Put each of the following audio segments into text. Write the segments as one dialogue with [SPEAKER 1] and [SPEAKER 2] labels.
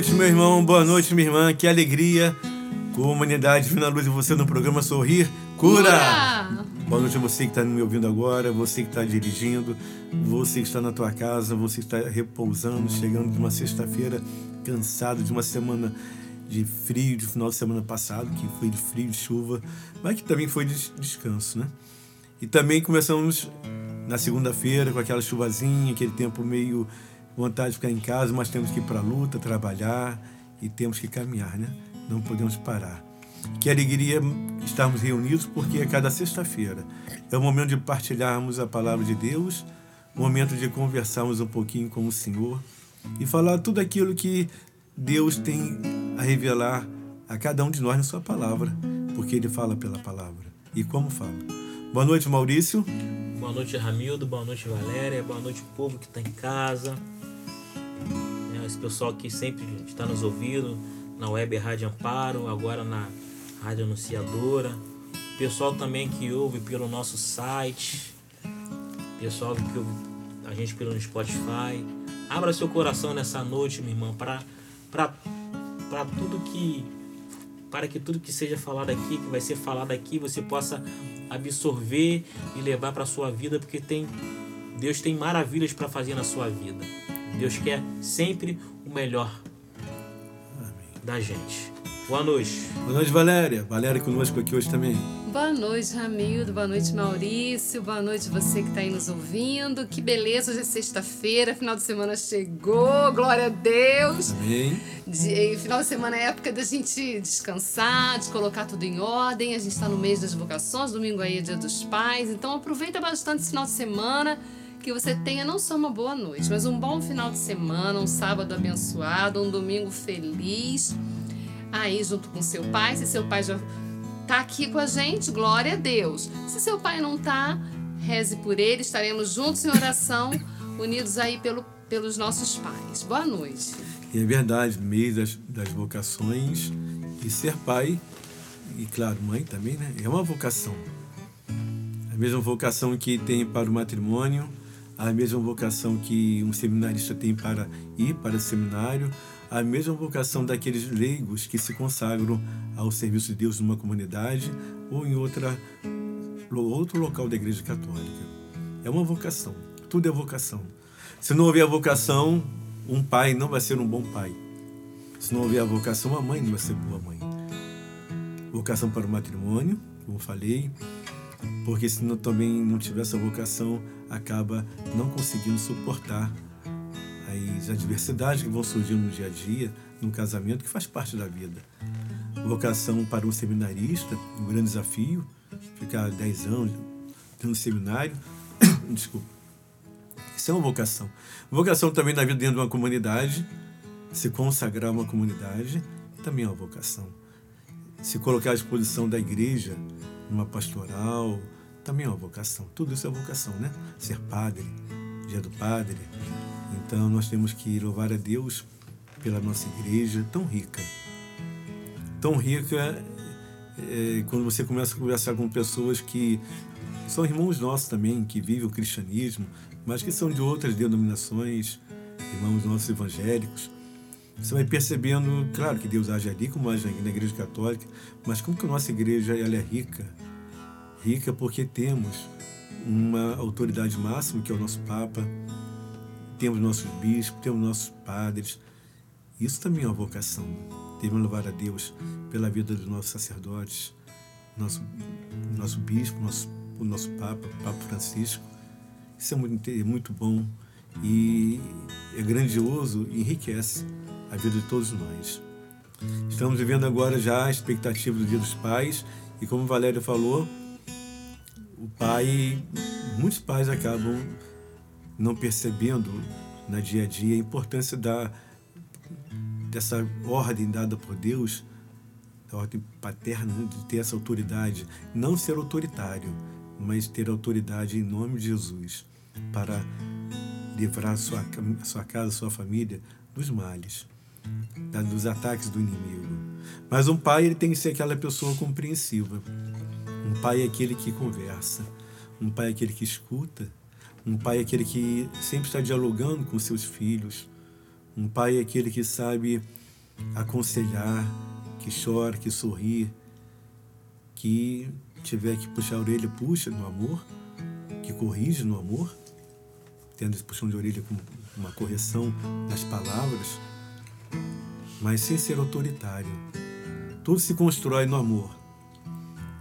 [SPEAKER 1] Noite, meu irmão. Boa noite, minha irmã. Que alegria. Comunidade Divina Luz e você no programa Sorrir Cura. Cura. Boa noite a você que está me ouvindo agora, você que está dirigindo, você que está na tua casa, você que está repousando, chegando de uma sexta-feira cansado, de uma semana de frio, de final de semana passado, que foi de frio, de chuva, mas que também foi de descanso, né? E também começamos na segunda-feira com aquela chuvazinha, aquele tempo meio vontade de ficar em casa, mas temos que ir para a luta, trabalhar e temos que caminhar, né? Não podemos parar. Que alegria estarmos reunidos, porque a cada sexta-feira é o momento de partilharmos a palavra de Deus, momento de conversarmos um pouquinho com o Senhor e falar tudo aquilo que Deus tem a revelar a cada um de nós na sua palavra, porque Ele fala pela palavra. E como fala? Boa noite, Maurício.
[SPEAKER 2] Boa noite, Ramildo. Boa noite, Valéria. Boa noite, povo que está em casa esse pessoal que sempre está nos ouvindo na web Rádio Amparo, agora na Rádio Anunciadora, pessoal também que ouve pelo nosso site, pessoal que ouve a gente pelo Spotify. Abra seu coração nessa noite, minha irmã, para para tudo que para que tudo que seja falado aqui, que vai ser falado aqui, você possa absorver e levar para sua vida, porque tem Deus tem maravilhas para fazer na sua vida. Deus quer sempre o melhor Amém. da gente. Boa noite.
[SPEAKER 1] Boa noite, Valéria. Valéria conosco aqui hoje também.
[SPEAKER 3] Boa noite, Ramildo. Boa noite, Maurício. Boa noite, você que está aí nos ouvindo. Que beleza, hoje é sexta-feira, final de semana chegou. Glória a Deus.
[SPEAKER 1] Amém.
[SPEAKER 3] De, final de semana é época da gente descansar, de colocar tudo em ordem. A gente está no mês das vocações, domingo aí é dia dos pais. Então aproveita bastante esse final de semana que você tenha não só uma boa noite, mas um bom final de semana, um sábado abençoado, um domingo feliz. Aí, junto com seu pai, se seu pai já tá aqui com a gente, glória a Deus. Se seu pai não tá, reze por ele, estaremos juntos em oração, unidos aí pelo, pelos nossos pais. Boa noite.
[SPEAKER 1] E é verdade, mês das, das vocações e ser pai, e claro, mãe também, né? É uma vocação. A mesma vocação que tem para o matrimônio, a mesma vocação que um seminarista tem para ir para o seminário, a mesma vocação daqueles leigos que se consagram ao serviço de Deus numa comunidade ou em outra, outro local da Igreja Católica. É uma vocação, tudo é vocação. Se não houver a vocação, um pai não vai ser um bom pai. Se não houver a vocação, a mãe não vai ser boa mãe. Vocação para o matrimônio, como falei, porque se não, também não tiver essa vocação, acaba não conseguindo suportar as adversidades que vão surgindo no dia a dia, no casamento, que faz parte da vida. Vocação para um seminarista, um grande desafio, ficar 10 anos no seminário. Desculpa. Isso é uma vocação. Vocação também na vida dentro de uma comunidade, se consagrar a uma comunidade, também é uma vocação. Se colocar à disposição da igreja, numa pastoral, também é uma vocação. Tudo isso é vocação, né? Ser padre, dia do padre, Então nós temos que louvar a Deus pela nossa igreja tão rica. Tão rica é, quando você começa a conversar com pessoas que são irmãos nossos também, que vivem o cristianismo, mas que são de outras denominações, irmãos nossos evangélicos. Você vai percebendo, claro que Deus age ali como age na igreja católica, mas como que a nossa igreja ela é rica? Rica porque temos uma autoridade máxima, que é o nosso Papa, temos nossos bispos, temos nossos padres. Isso também é uma vocação. Devemos louvar a Deus pela vida dos nossos sacerdotes, nosso, nosso bispo, nosso, o nosso Papa, o Papa Francisco. Isso é muito, é muito bom e é grandioso e enriquece a vida de todos nós. Estamos vivendo agora já a expectativa do Dia dos Pais e como Valéria falou, o pai, muitos pais acabam não percebendo na dia a dia a importância da dessa ordem dada por Deus, da ordem paterna né, de ter essa autoridade, não ser autoritário, mas ter autoridade em nome de Jesus para livrar sua, sua casa, sua família dos males, dos ataques do inimigo. Mas um pai ele tem que ser aquela pessoa compreensiva. Um pai é aquele que conversa. Um pai é aquele que escuta. Um pai é aquele que sempre está dialogando com seus filhos. Um pai é aquele que sabe aconselhar, que chora, que sorri, que tiver que puxar a orelha, puxa no amor, que corrige no amor tendo esse puxão de orelha com uma correção nas palavras, mas sem ser autoritário. Tudo se constrói no amor,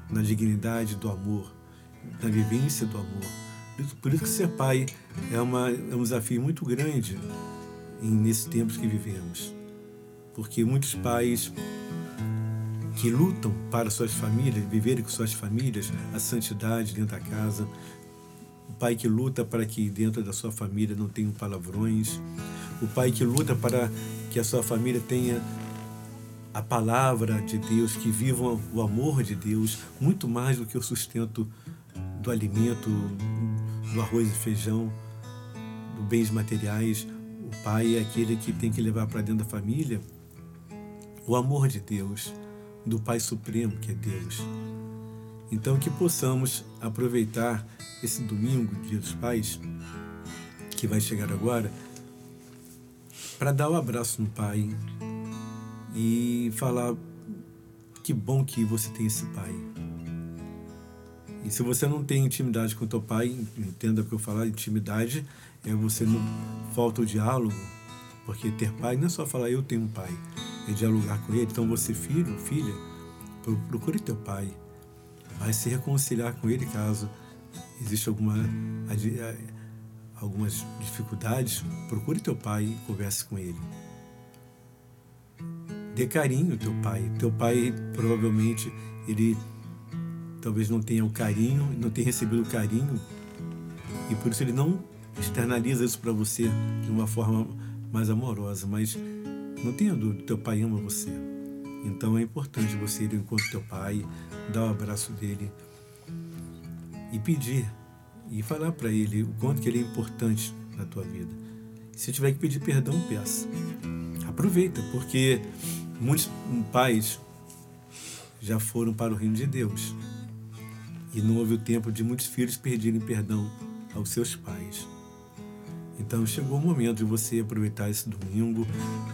[SPEAKER 1] na dignidade do amor, na vivência do amor. Por isso que ser pai é, uma, é um desafio muito grande nesses tempos que vivemos. Porque muitos pais que lutam para suas famílias, viverem com suas famílias a santidade dentro da casa, o pai que luta para que dentro da sua família não tenham palavrões, o pai que luta para que a sua família tenha a palavra de Deus, que vivam o amor de Deus, muito mais do que o sustento do alimento, do arroz e feijão, dos bens materiais. O pai é aquele que tem que levar para dentro da família o amor de Deus, do Pai Supremo, que é Deus. Então, que possamos aproveitar esse domingo, Dia dos Pais, que vai chegar agora, para dar o um abraço no pai e falar que bom que você tem esse pai. E se você não tem intimidade com teu pai, entenda o que eu falar, intimidade é você não falta o diálogo, porque ter pai não é só falar eu tenho um pai, é dialogar com ele. Então você filho, filha, procure teu pai, vai se reconciliar com ele caso existe alguma algumas dificuldades, procure teu pai e converse com ele. Dê carinho teu pai. Teu pai provavelmente ele talvez não tenha o carinho, não tenha recebido o carinho e por isso ele não externaliza isso para você de uma forma mais amorosa, mas não tenha dúvida, teu pai ama você. Então é importante você ir ao encontro do teu pai, dar o um abraço dele, e pedir e falar para ele o quanto que ele é importante na tua vida. Se tiver que pedir perdão, peça. Aproveita, porque muitos pais já foram para o reino de Deus e não houve o tempo de muitos filhos pedirem perdão aos seus pais. Então chegou o momento de você aproveitar esse domingo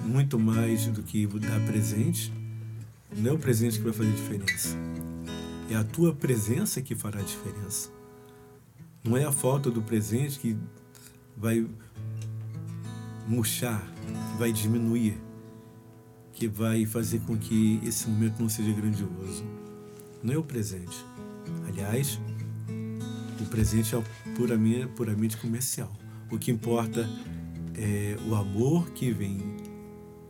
[SPEAKER 1] muito mais do que dar presente. Não é o presente que vai fazer diferença é a tua presença que fará diferença. Não é a falta do presente que vai murchar, que vai diminuir, que vai fazer com que esse momento não seja grandioso. Não é o presente. Aliás, o presente é puramente, puramente comercial. O que importa é o amor que vem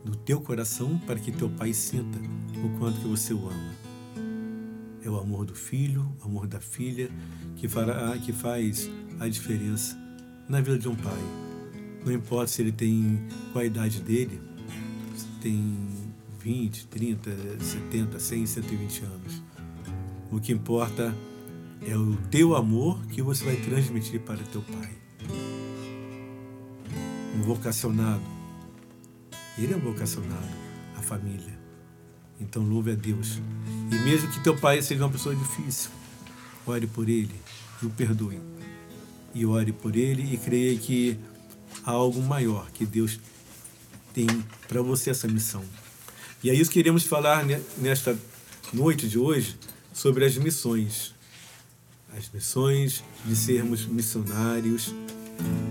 [SPEAKER 1] do teu coração para que teu pai sinta o quanto que você o ama é o amor do filho, o amor da filha, que, fará, que faz a diferença na vida de um pai. Não importa se ele tem qual a idade dele, se tem 20, 30, 70, 100, 120 anos. O que importa é o teu amor que você vai transmitir para teu pai. um vocacionado. Ele é um vocacionado à família. Então louve a Deus. E mesmo que teu pai seja uma pessoa difícil, ore por ele e o perdoe. E ore por ele e creia que há algo maior que Deus tem para você essa missão. E é isso que queremos falar nesta noite de hoje sobre as missões. As missões de sermos missionários,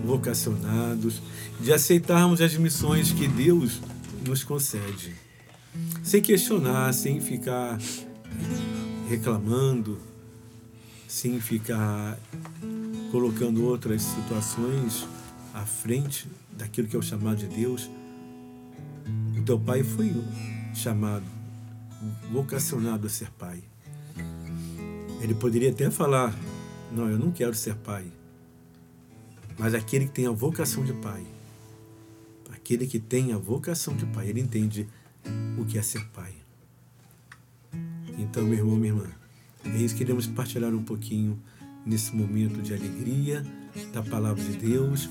[SPEAKER 1] vocacionados, de aceitarmos as missões que Deus nos concede. Sem questionar, sem ficar reclamando, sem ficar colocando outras situações à frente daquilo que é o chamado de Deus. O teu pai foi chamado, vocacionado a ser pai. Ele poderia até falar: Não, eu não quero ser pai. Mas aquele que tem a vocação de pai, aquele que tem a vocação de pai, ele entende o que é ser pai. Então, meu irmão, minha irmã, é isso que queremos partilhar um pouquinho nesse momento de alegria da palavra de Deus,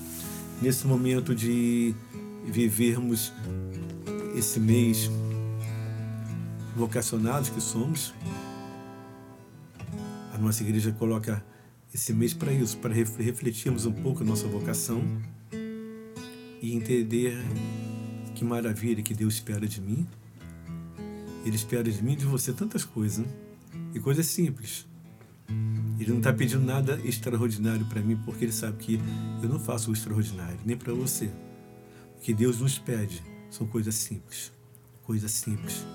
[SPEAKER 1] nesse momento de vivermos esse mês vocacionados que somos. A nossa igreja coloca esse mês para isso, para refletirmos um pouco a nossa vocação e entender que maravilha que Deus espera de mim. Ele espera de mim e de você tantas coisas, né? e coisas simples. Ele não está pedindo nada extraordinário para mim, porque ele sabe que eu não faço o extraordinário, nem para você. O que Deus nos pede são coisas simples. Coisas simples.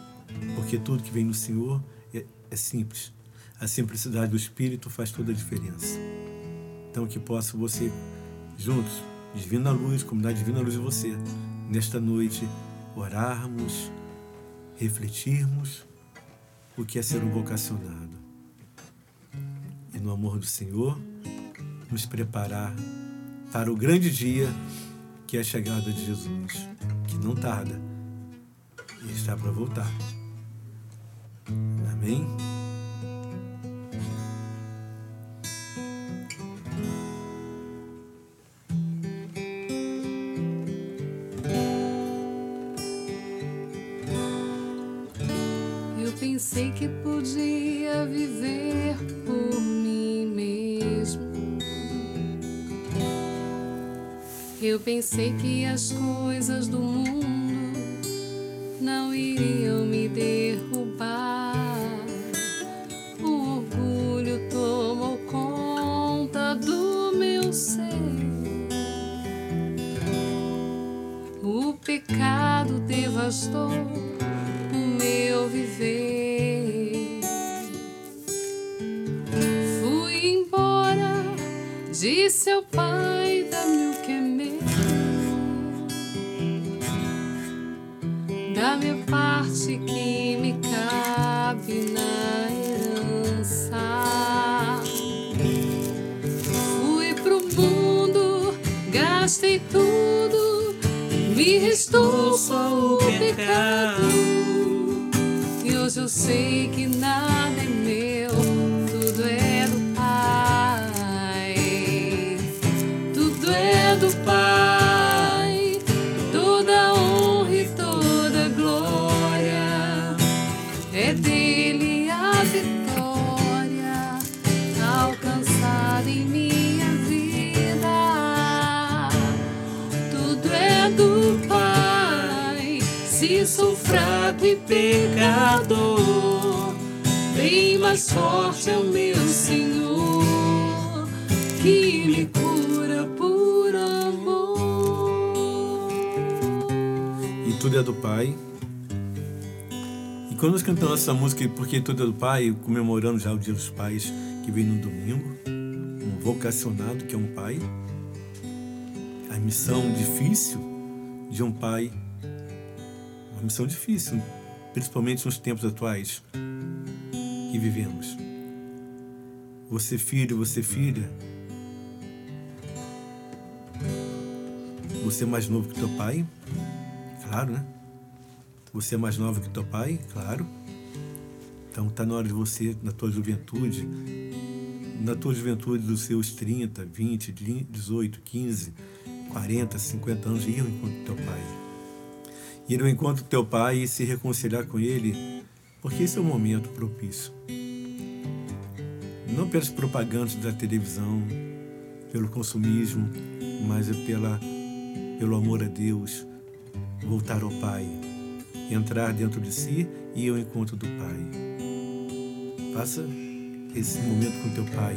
[SPEAKER 1] Porque tudo que vem do Senhor é, é simples. A simplicidade do Espírito faz toda a diferença. Então, que possa você, juntos, Divina Luz, comunidade Divina Luz de você, nesta noite, orarmos, refletirmos o que é ser um vocacionado. E no amor do Senhor, nos preparar para o grande dia que é a chegada de Jesus, que não tarda e está para voltar. Amém?
[SPEAKER 3] Pensei que as coisas do mundo não iriam me derrubar. O orgulho tomou conta do meu ser. O pecado devastou o meu viver. Fui embora, disse ao restou só o pecado. E hoje eu sei que nada pecador, bem mais forte é o meu Senhor que me cura por amor.
[SPEAKER 1] E tudo é do Pai. E quando nós cantamos essa música, porque tudo é do Pai, comemorando já o Dia dos Pais, que vem no domingo, um vocacionado que é um pai, a missão difícil de um pai, uma missão difícil, principalmente nos tempos atuais que vivemos. Você filho, você filha, você é mais novo que teu pai, claro, né? Você é mais nova que teu pai, claro. Então está na hora de você, na tua juventude, na tua juventude dos seus 30, 20, 18, 15, 40, 50 anos, ir ao encontro do teu pai. Ir ao encontro do teu pai e se reconciliar com ele, porque esse é o momento propício. Não pelas propagandas da televisão, pelo consumismo, mas é pela, pelo amor a Deus, voltar ao Pai, entrar dentro de si e ir ao encontro do Pai. Faça esse momento com teu Pai.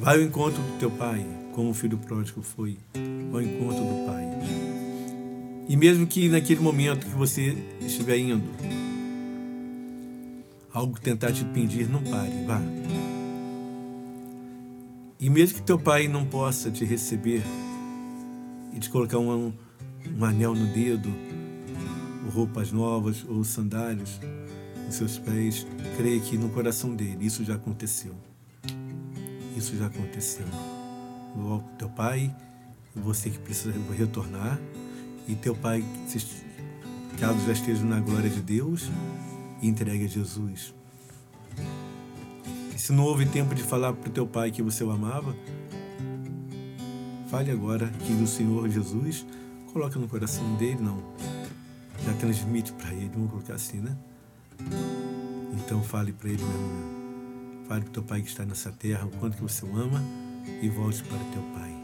[SPEAKER 1] Vai ao encontro do teu Pai, como o filho pródigo foi ao encontro do Pai. E mesmo que naquele momento que você estiver indo, algo tentar te impedir, não pare, vá. E mesmo que teu pai não possa te receber e te colocar um, um anel no dedo, ou roupas novas, ou sandálias nos seus pés, creia que no coração dele isso já aconteceu. Isso já aconteceu. Teu pai, você que precisa retornar, e teu pai, caso já esteja na glória de Deus, entregue a Jesus. E se não houve tempo de falar para o teu pai que você o amava, fale agora que o Senhor Jesus coloca no coração dele, não. Já transmite para ele, vamos colocar assim, né? Então fale para ele mesmo. Fale para o teu pai que está nessa terra o quanto que você o ama e volte para teu pai.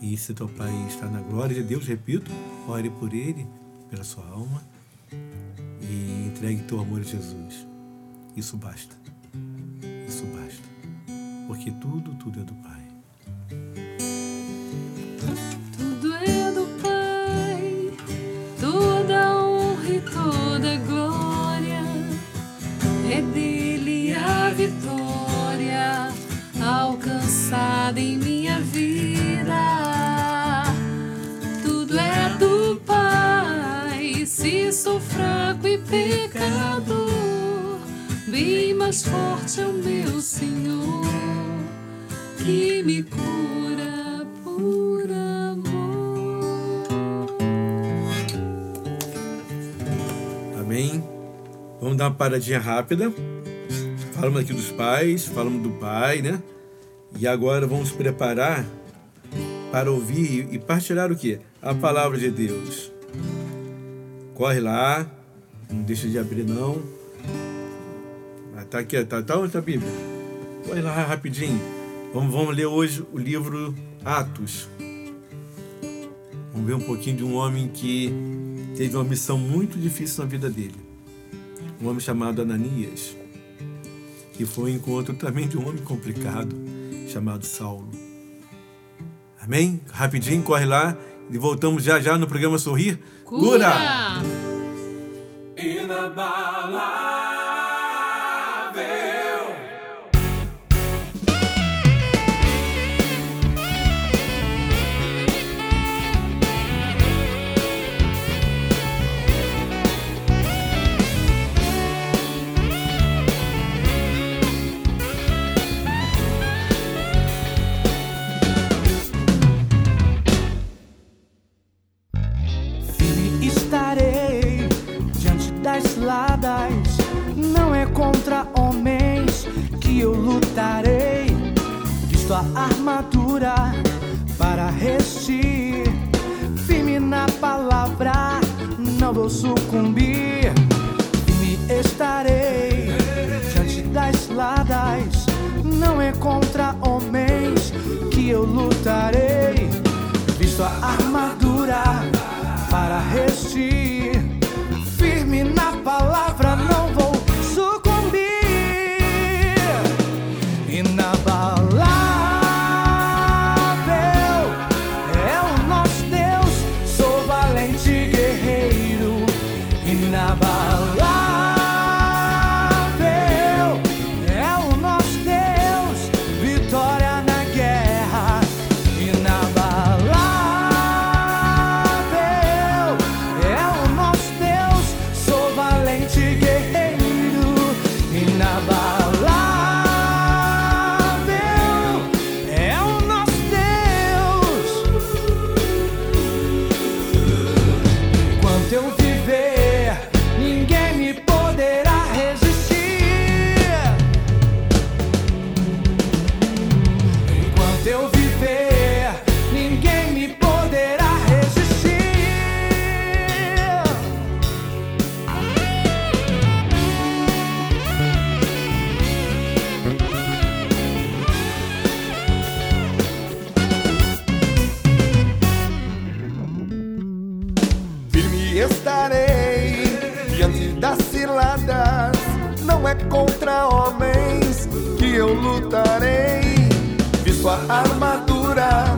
[SPEAKER 1] E se teu pai está na glória de Deus, repito, ore por ele, pela sua alma e entregue teu amor a Jesus. Isso basta isso basta. Porque tudo, tudo é do Pai.
[SPEAKER 3] Pecador bem mais forte é o meu Senhor que me cura por amor.
[SPEAKER 1] Amém. Vamos dar uma paradinha rápida. Falamos aqui dos pais, falamos do pai, né? E agora vamos preparar para ouvir e partilhar o que? A palavra de Deus. Corre lá, não deixa de abrir não. Tá aqui, tá, tá onde tá a Bíblia? Vai lá rapidinho. Vamos, vamos ler hoje o livro Atos. Vamos ver um pouquinho de um homem que teve uma missão muito difícil na vida dele. Um homem chamado Ananias, que foi um encontro também de um homem complicado chamado Saulo. Amém? Rapidinho, corre lá e voltamos já já no programa Sorrir.
[SPEAKER 3] Cura!
[SPEAKER 1] Cura!
[SPEAKER 4] Não lutarei. Visto a armadura para resistir. Firme na palavra, não vou sucumbir. Firme estarei diante das ladas. Não é contra homens que eu lutarei.
[SPEAKER 5] Eu lutarei. Visto a armadura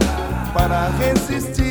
[SPEAKER 5] para resistir.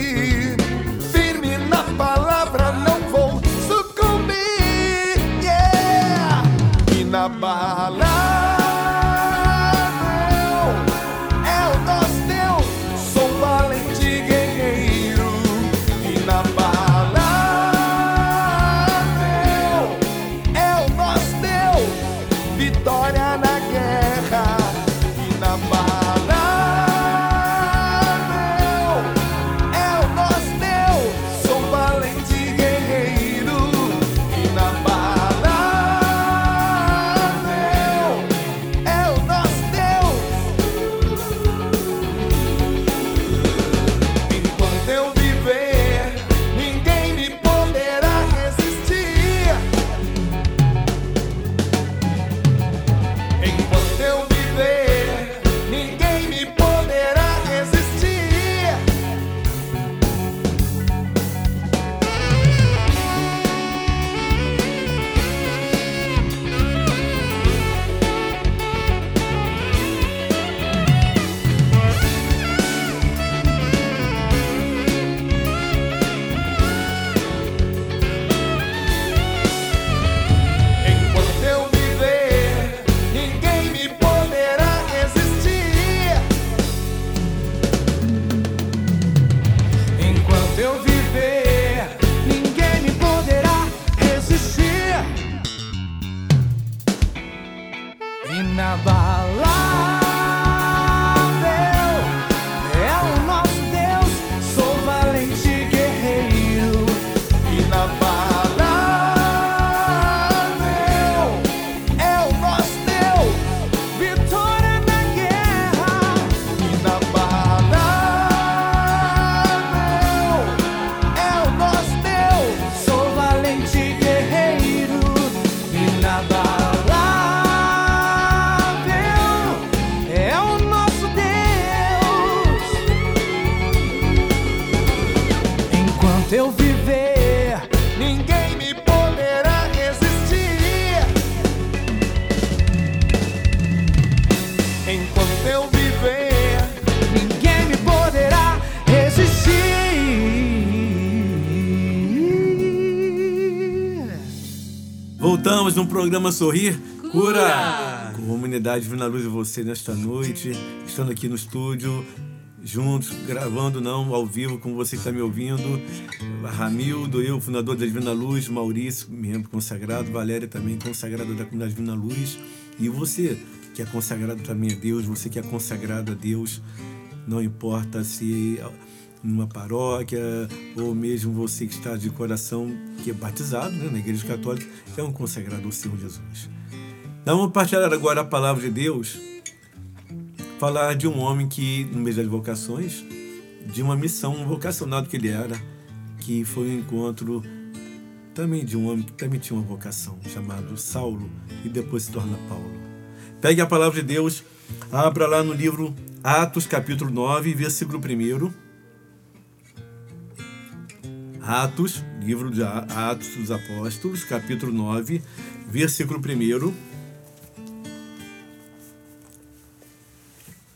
[SPEAKER 1] Programa Sorrir Cura.
[SPEAKER 3] Cura.
[SPEAKER 1] Comunidade Vina Luz e você nesta noite, estando aqui no estúdio, juntos, gravando não, ao vivo, com você que está me ouvindo. Ramildo, eu, fundador da Divina Luz, Maurício, membro consagrado, Valéria também consagrada da comunidade Divina Luz. E você que é consagrado também a Deus, você que é consagrado a Deus, não importa se numa paróquia ou mesmo você que está de coração, que é batizado né, na Igreja Católica, é um consagrado ao Senhor Jesus. Então, vamos partilhar agora a palavra de Deus, falar de um homem que, no mês das vocações, de uma missão vocacionado que ele era, que foi um encontro também de um homem que também tinha uma vocação, chamado Saulo, e depois se torna Paulo. Pegue a palavra de Deus, abra lá no livro Atos, capítulo 9, versículo 1. Atos, livro de Atos dos Apóstolos, capítulo 9, versículo 1.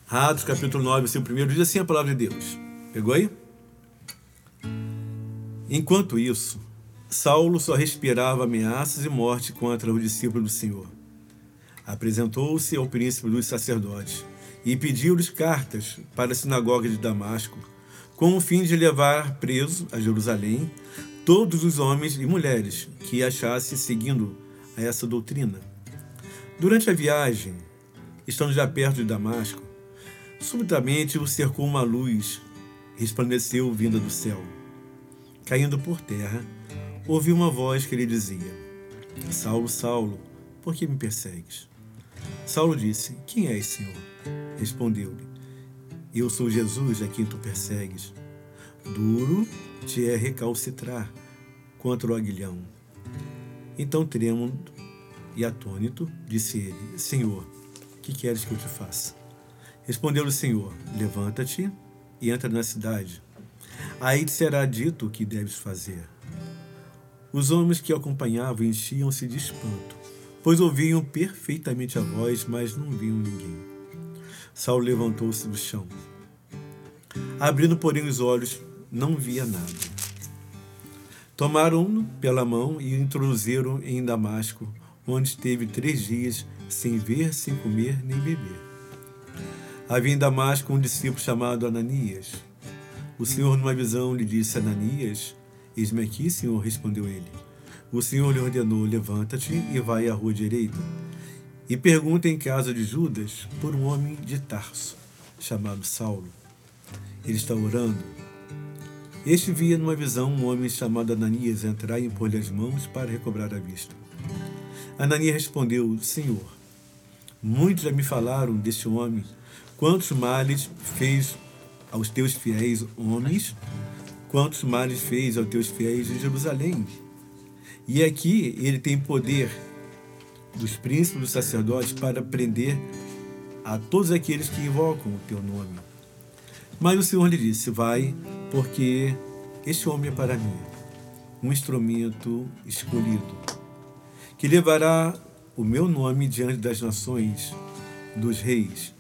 [SPEAKER 1] Atos, capítulo 9, versículo 1, diz assim a palavra de Deus. Pegou aí? Enquanto isso, Saulo só respirava ameaças e morte contra os discípulos do Senhor. Apresentou-se ao príncipe dos sacerdotes e pediu-lhes cartas para a sinagoga de Damasco, com o fim de levar preso a Jerusalém todos os homens e mulheres que achasse seguindo a essa doutrina. Durante a viagem, estando já perto de Damasco, subitamente o cercou uma luz, resplandeceu vinda do céu. Caindo por terra, ouviu uma voz que lhe dizia: Saulo, Saulo, por que me persegues? Saulo disse: Quem és, Senhor? Respondeu-lhe: Eu sou Jesus a quem tu persegues. Duro te é recalcitrar contra o aguilhão. Então, trêmulo e atônito, disse ele: Senhor, que queres que eu te faça? Respondeu-lhe o Senhor: Levanta-te e entra na cidade. Aí te será dito o que deves fazer. Os homens que o acompanhavam enchiam-se de espanto, pois ouviam perfeitamente a voz, mas não viam ninguém. Saulo levantou-se do chão. Abrindo, porém, os olhos, não via nada. Tomaram-no pela mão e o introduziram em Damasco, onde esteve três dias sem ver, sem comer nem beber. Havia em Damasco um discípulo chamado Ananias. O Senhor, numa visão, lhe disse: Ananias, eis-me aqui, Senhor, respondeu ele. O Senhor lhe ordenou: Levanta-te e vai à rua direita. E pergunta em casa de Judas por um homem de Tarso, chamado Saulo. Ele está orando. Este via numa visão um homem chamado Ananias entrar e impor-lhe as mãos para recobrar a vista. Ananias respondeu: Senhor, muitos já me falaram deste homem, quantos males fez aos teus fiéis homens, quantos males fez aos teus fiéis em Jerusalém. E aqui ele tem poder dos príncipes dos sacerdotes para prender a todos aqueles que invocam o teu nome. Mas o Senhor lhe disse: Vai, porque este homem é para mim, um instrumento escolhido, que levará o meu nome diante das nações, dos reis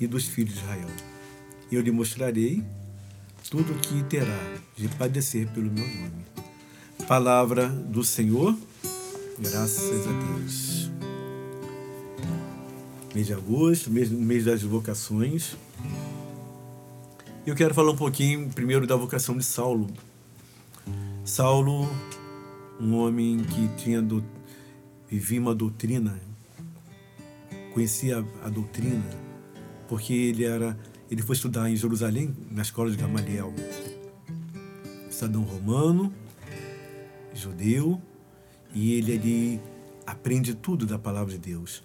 [SPEAKER 1] e dos filhos de Israel. E eu lhe mostrarei tudo o que terá de padecer pelo meu nome. Palavra do Senhor, graças a Deus. Mês de agosto, mês, mês das vocações. Eu quero falar um pouquinho primeiro da vocação de Saulo. Saulo, um homem que tinha do, vivia uma doutrina, conhecia a doutrina, porque ele era ele foi estudar em Jerusalém, na escola de Gamaliel. Cidadão romano, judeu, e ele ali aprende tudo da palavra de Deus.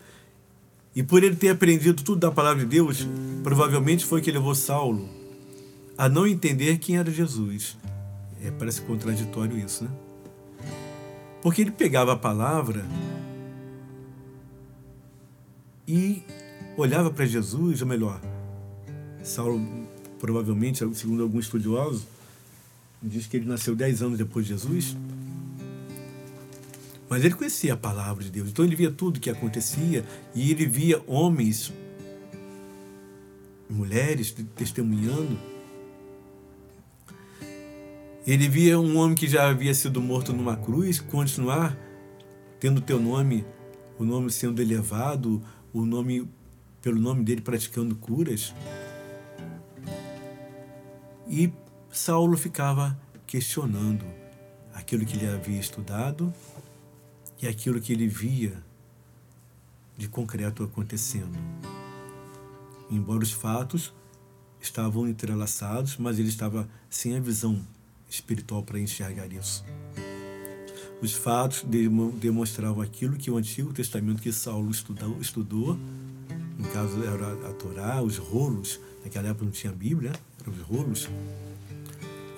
[SPEAKER 1] E por ele ter aprendido tudo da palavra de Deus, provavelmente foi que levou Saulo a não entender quem era Jesus. É, parece contraditório isso, né? Porque ele pegava a palavra e olhava para Jesus, ou melhor, Saulo, provavelmente, segundo alguns estudiosos, diz que ele nasceu dez anos depois de Jesus. Mas ele conhecia a palavra de Deus, então ele via tudo que acontecia e ele via homens, mulheres testemunhando. Ele via um homem que já havia sido morto numa cruz continuar tendo teu nome, o nome sendo elevado, o nome pelo nome dele praticando curas. E Saulo ficava questionando aquilo que ele havia estudado e aquilo que ele via de concreto acontecendo. Embora os fatos estavam entrelaçados, mas ele estava sem a visão espiritual para enxergar isso. Os fatos demonstravam aquilo que o Antigo Testamento que Saulo estudou, estudou no caso era a Torá, os rolos, naquela época não tinha Bíblia, eram os rolos,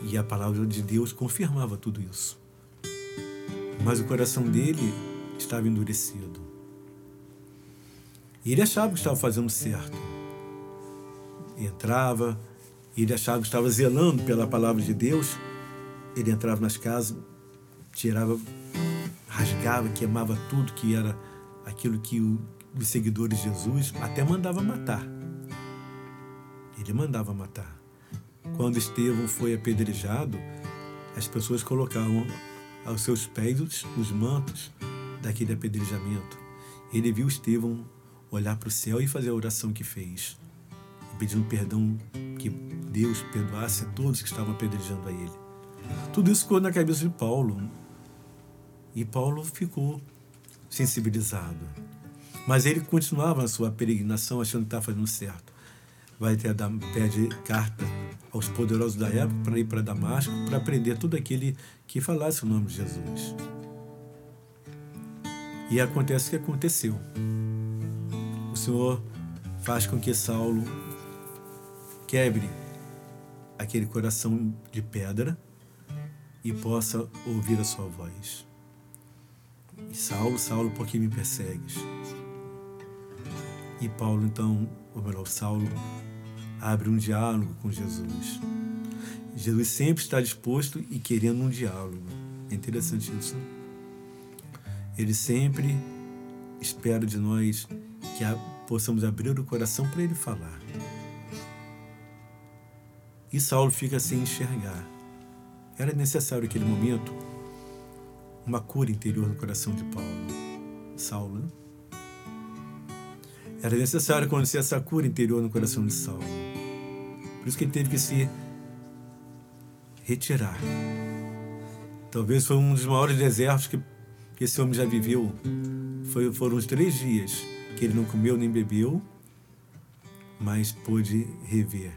[SPEAKER 1] e a palavra de Deus confirmava tudo isso. Mas o coração dele estava endurecido. E ele achava que estava fazendo certo. Entrava, ele achava que estava zelando pela palavra de Deus. Ele entrava nas casas, tirava, rasgava, queimava tudo que era aquilo que o os seguidores de Jesus até mandava matar. Ele mandava matar. Quando Estevão foi apedrejado, as pessoas colocavam aos seus pés os mantos daquele apedrejamento. Ele viu Estevão olhar para o céu e fazer a oração que fez, pedindo perdão que Deus perdoasse a todos que estavam apedrejando a ele. Tudo isso ficou na cabeça de Paulo. E Paulo ficou sensibilizado. Mas ele continuava na sua peregrinação achando que estava fazendo certo. Vai ter pede carta aos poderosos da época para ir para Damasco para aprender tudo aquele que falasse o nome de Jesus. E acontece o que aconteceu. O Senhor faz com que Saulo quebre aquele coração de pedra e possa ouvir a sua voz. E Saulo, Saulo, por que me persegues? E Paulo, então, ou melhor, Saulo, abre um diálogo com Jesus. Jesus sempre está disposto e querendo um diálogo. É interessante isso. né? Ele sempre espera de nós que possamos abrir o coração para ele falar. E Saulo fica sem enxergar. Era necessário naquele momento uma cura interior no coração de Paulo. Saulo. né? Era necessário acontecer essa cura interior no coração de Saulo. Por isso que ele teve que se retirar. Talvez foi um dos maiores desertos que, que esse homem já viveu. Foi, foram os três dias que ele não comeu nem bebeu, mas pôde rever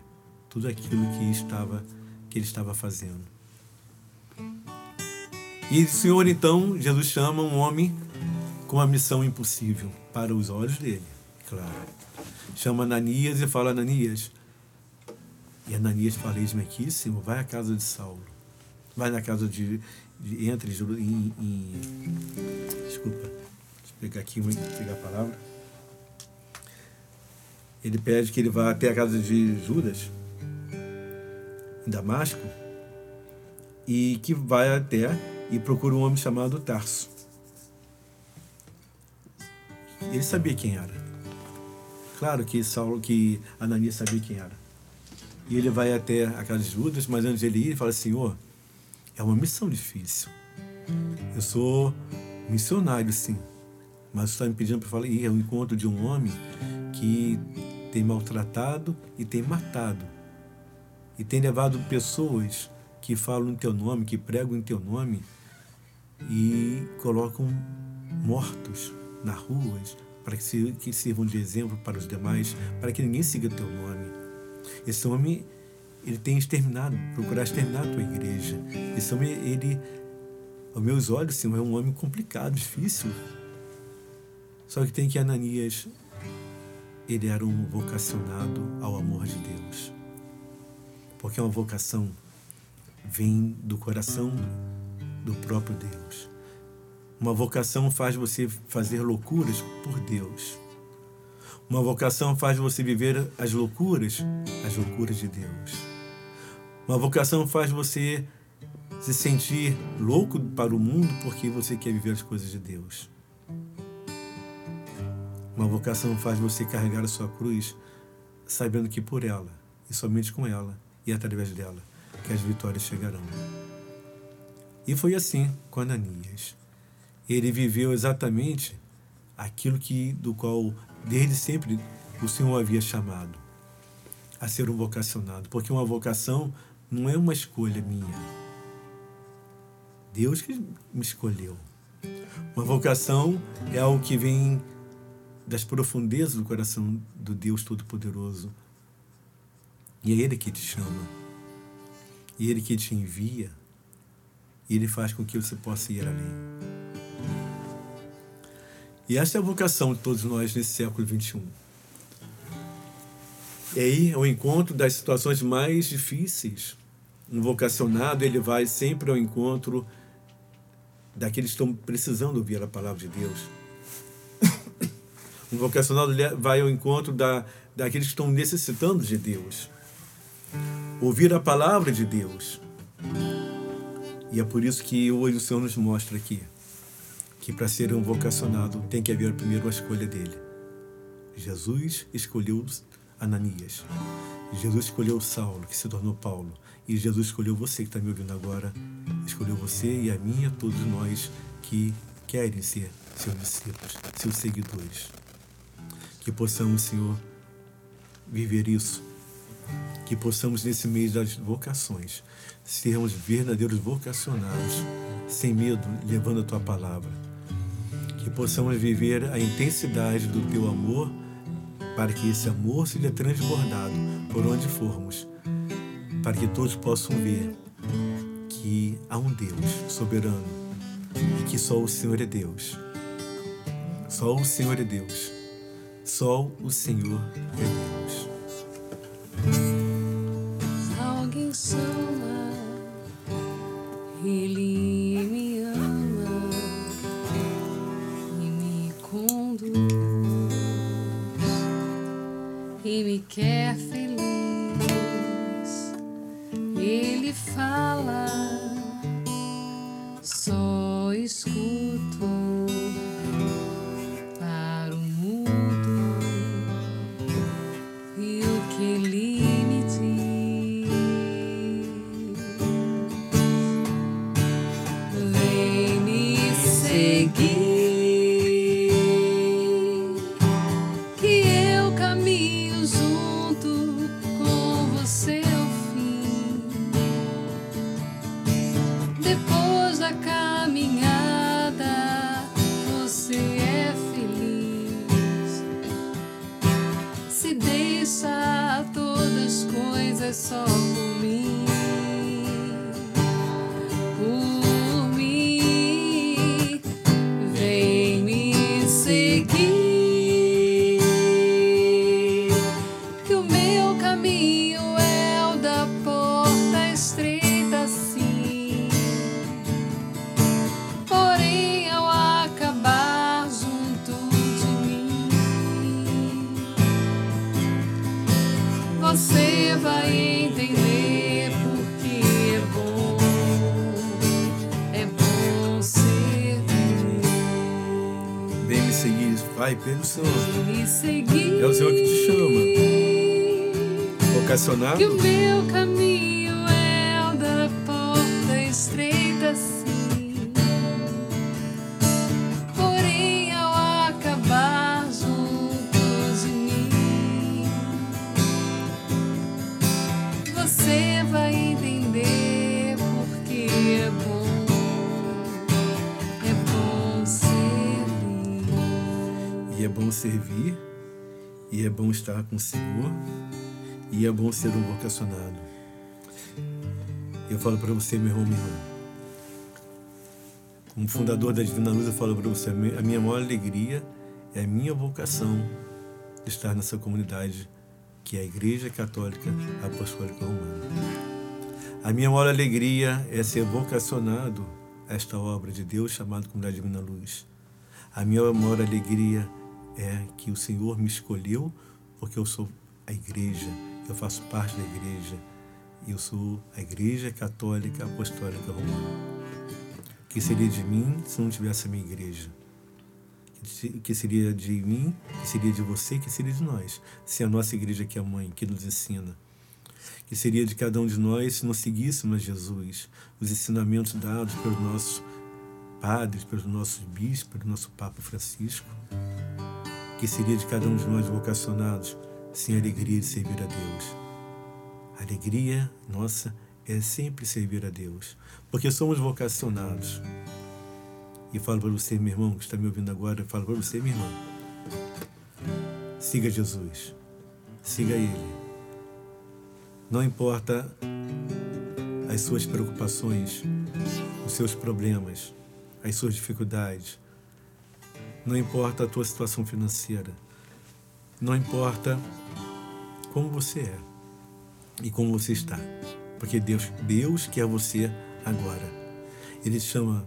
[SPEAKER 1] tudo aquilo que estava que ele estava fazendo. E o Senhor então, Jesus chama um homem com uma missão impossível para os olhos dele, claro. Chama Ananias e fala Ananias. E Ananias fala, Senhor, vai à casa de Saulo. Vai na casa de, de entre em, em desculpa, deixa eu pegar aqui, pegar a palavra. Ele pede que ele vá até a casa de Judas, em Damasco, e que vai até e procura um homem chamado Tarso. Ele sabia quem era. Claro que Saulo, que Ananias sabia quem era. E ele vai até a casa de Judas, mas antes de ele ir, ele fala: Senhor, é uma missão difícil. Eu sou missionário, sim, mas você está me pedindo para ir ao encontro de um homem que tem maltratado e tem matado. E tem levado pessoas que falam em teu nome, que pregam em teu nome e colocam mortos nas ruas para que, se, que sirvam de exemplo para os demais, para que ninguém siga teu nome. Esse homem, ele tem exterminado, procurar exterminar a tua igreja. Esse homem, ele, aos meus olhos, Senhor, é um homem complicado, difícil. Só que tem que Ananias, ele era um vocacionado ao amor de Deus. Porque uma vocação vem do coração do próprio Deus. Uma vocação faz você fazer loucuras por Deus. Uma vocação faz você viver as loucuras, as loucuras de Deus. Uma vocação faz você se sentir louco para o mundo porque você quer viver as coisas de Deus. Uma vocação faz você carregar a sua cruz sabendo que por ela, e somente com ela, e através dela, que as vitórias chegarão. E foi assim com Ananias. Ele viveu exatamente aquilo que do qual desde sempre o Senhor havia chamado a ser um vocacionado, porque uma vocação não é uma escolha minha. Deus que me escolheu. Uma vocação é algo que vem das profundezas do coração do Deus Todo-Poderoso. E é Ele que te chama. E Ele que te envia. E Ele faz com que você possa ir além. E essa é a vocação de todos nós nesse século XXI. E aí é o encontro das situações mais difíceis. Um vocacionado, ele vai sempre ao encontro daqueles que estão precisando ouvir a palavra de Deus. Um vocacionado vai ao encontro da, daqueles que estão necessitando de Deus. Ouvir a palavra de Deus. E é por isso que hoje o Senhor nos mostra aqui que para ser um vocacionado tem que haver primeiro a escolha dele. Jesus escolheu Ananias. Jesus escolheu Saulo, que se tornou Paulo. E Jesus escolheu você que está me ouvindo agora. Escolheu você e a mim e a todos nós que querem ser seus discípulos, seus seguidores. Que possamos, Senhor, viver isso. Que possamos, nesse mês das vocações, sermos verdadeiros vocacionados, sem medo, levando a tua palavra. Que possamos viver a intensidade do teu amor, para que esse amor seja transbordado por onde formos, para que todos possam ver que há um Deus soberano e que só o Senhor é Deus. Só o Senhor é Deus. Só o Senhor é Deus.
[SPEAKER 3] Alguém chama, você vai entender porque é bom, é bom ser
[SPEAKER 1] Vem me seguir, vai pelo Senhor.
[SPEAKER 3] me seguir.
[SPEAKER 1] É o Senhor que te chama.
[SPEAKER 3] Que
[SPEAKER 1] Vocacionado,
[SPEAKER 3] o meu caminho servir,
[SPEAKER 1] e é bom estar com o Senhor, e é bom ser um vocacionado. Eu falo para você, meu irmão, minha irmã. Como fundador da Divina Luz, eu falo para você, a minha maior alegria é a minha vocação de estar nessa comunidade que é a Igreja Católica Apostólica Romana. A minha maior alegria é ser vocacionado a esta obra de Deus chamada Comunidade Divina Luz. A minha maior alegria é que o Senhor me escolheu porque eu sou a igreja, eu faço parte da igreja. Eu sou a Igreja Católica Apostólica Romana. O que seria de mim se não tivesse a minha igreja? O que seria de mim, o que seria de você, o que seria de nós? Se a nossa igreja que é a mãe, que nos ensina. O que seria de cada um de nós se não seguíssemos Jesus, os ensinamentos dados pelos nossos padres, pelos nossos bispos, pelo nosso Papa Francisco? Que seria de cada um de nós vocacionados sem alegria de servir a Deus? A alegria nossa é sempre servir a Deus, porque somos vocacionados. E falo para você, meu irmão, que está me ouvindo agora, falo para você, minha irmã. Siga Jesus. Siga Ele. Não importa as suas preocupações, os seus problemas, as suas dificuldades. Não importa a tua situação financeira. Não importa como você é e como você está. Porque Deus, Deus quer você agora. Ele chama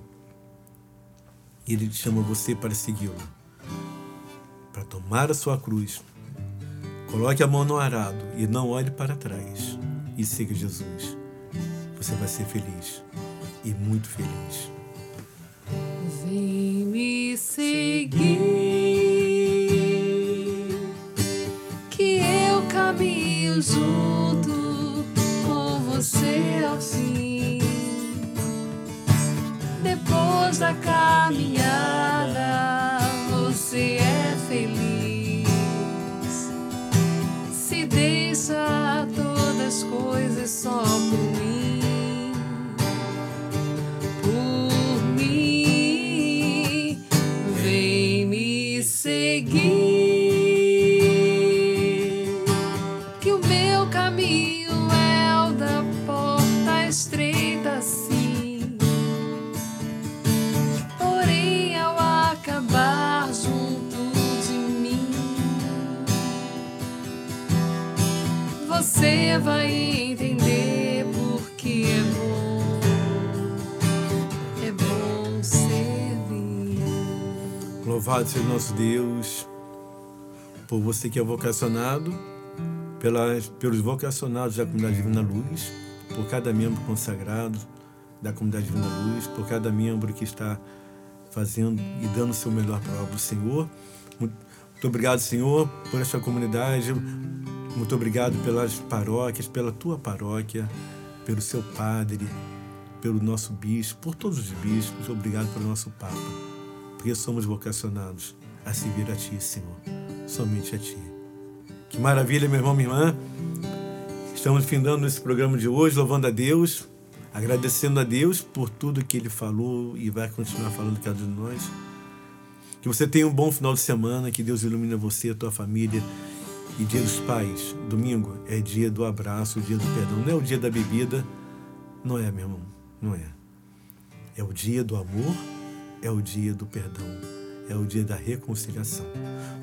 [SPEAKER 1] ele chama você para segui-lo. Para tomar a sua cruz. Coloque a mão no arado e não olhe para trás. E siga Jesus. Você vai ser feliz. E muito feliz.
[SPEAKER 3] Me seguir, que eu caminho junto com você ao fim. Depois da caminhada,
[SPEAKER 1] Louvado seja o nosso Deus por você que é vocacionado, pelas, pelos vocacionados da comunidade Divina Luz, por cada membro consagrado da comunidade Divina Luz, por cada membro que está fazendo e dando o seu melhor para do Senhor. Muito obrigado, Senhor, por esta comunidade. Muito obrigado pelas paróquias, pela tua paróquia, pelo seu padre, pelo nosso bispo, por todos os bispos. Obrigado pelo nosso Papa, porque somos vocacionados a servir a Ti, Senhor, somente a Ti. Que maravilha, meu irmão, minha irmã. Estamos findando esse programa de hoje, louvando a Deus, agradecendo a Deus por tudo que Ele falou e vai continuar falando cada um de nós. Que você tenha um bom final de semana, que Deus ilumine você, a tua família. E dia dos pais, domingo, é dia do abraço, dia do perdão. Não é o dia da bebida, não é, meu irmão, não é. É o dia do amor, é o dia do perdão, é o dia da reconciliação.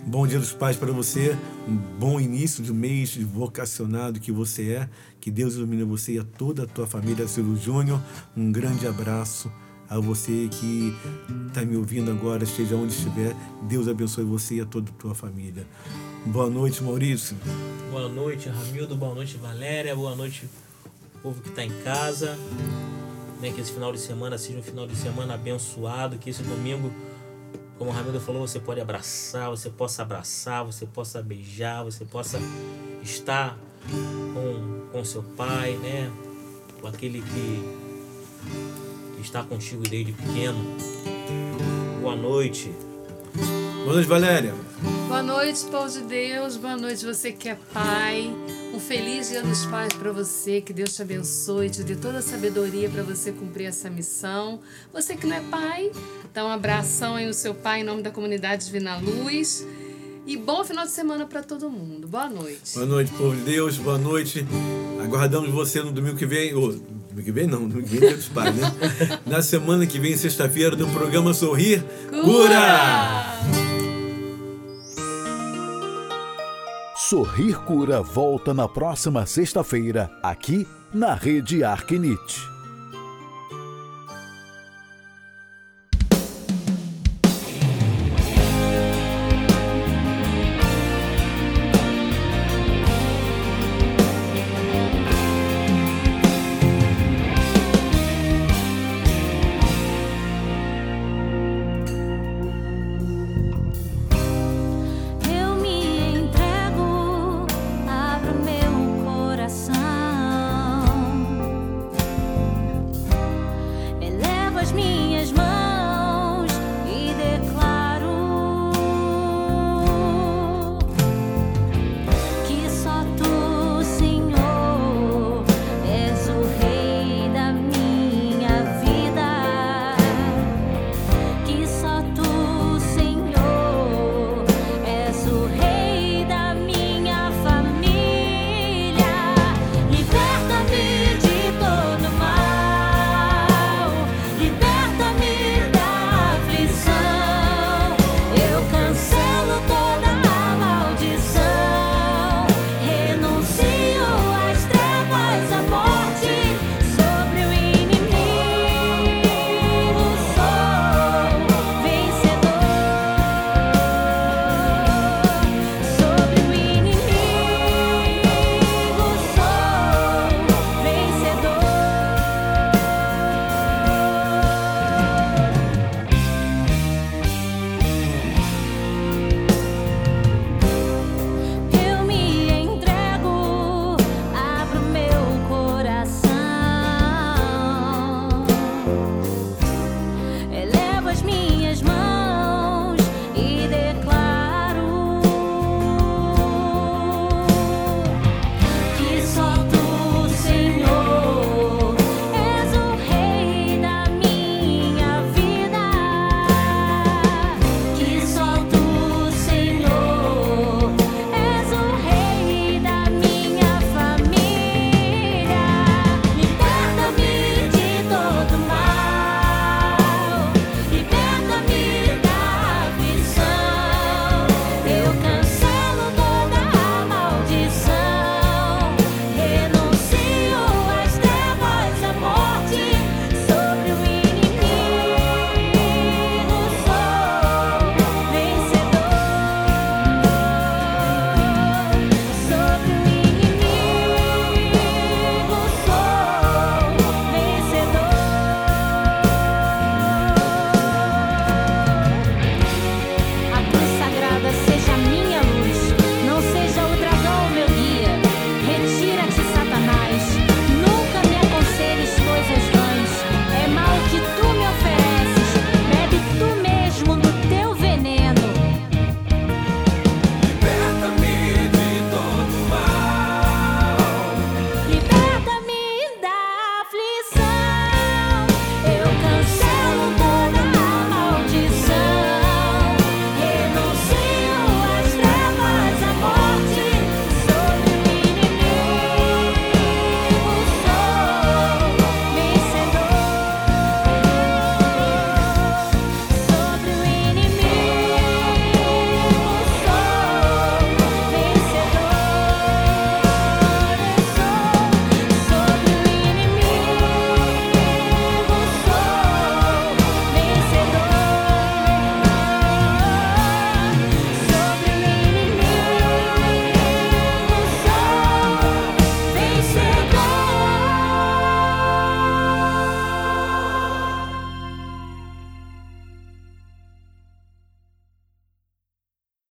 [SPEAKER 1] Bom dia dos pais para você, um bom início de mês de vocacionado que você é. Que Deus ilumine você e a toda a tua família, Silvio Júnior. Um grande abraço a você que está me ouvindo agora, esteja onde estiver. Deus abençoe você e a toda a tua família. Boa noite, Maurício.
[SPEAKER 2] Boa noite, Ramildo. Boa noite, Valéria. Boa noite, povo que está em casa. Né, que esse final de semana seja um final de semana abençoado. Que esse domingo, como o Ramildo falou, você pode abraçar, você possa abraçar, você possa beijar, você possa estar com, com seu pai, né? Com aquele que que está contigo desde pequeno. Boa noite.
[SPEAKER 1] Boa noite, Valéria.
[SPEAKER 3] Boa noite, povo de Deus. Boa noite, você que é pai. Um feliz Dia dos Pais para você. Que Deus te abençoe, te dê toda a sabedoria para você cumprir essa missão. Você que não é pai, dá um abração aí no seu pai em nome da comunidade Divina Luz. E bom final de semana para todo mundo. Boa noite.
[SPEAKER 1] Boa noite, povo de Deus. Boa noite. Aguardamos você no domingo que vem. Ou, domingo que vem não, domingo que vem é dia dos pais, né? Na semana que vem, sexta-feira, no programa Sorrir Cura!
[SPEAKER 6] Sorrir Cura volta na próxima sexta-feira, aqui na Rede Arquinite.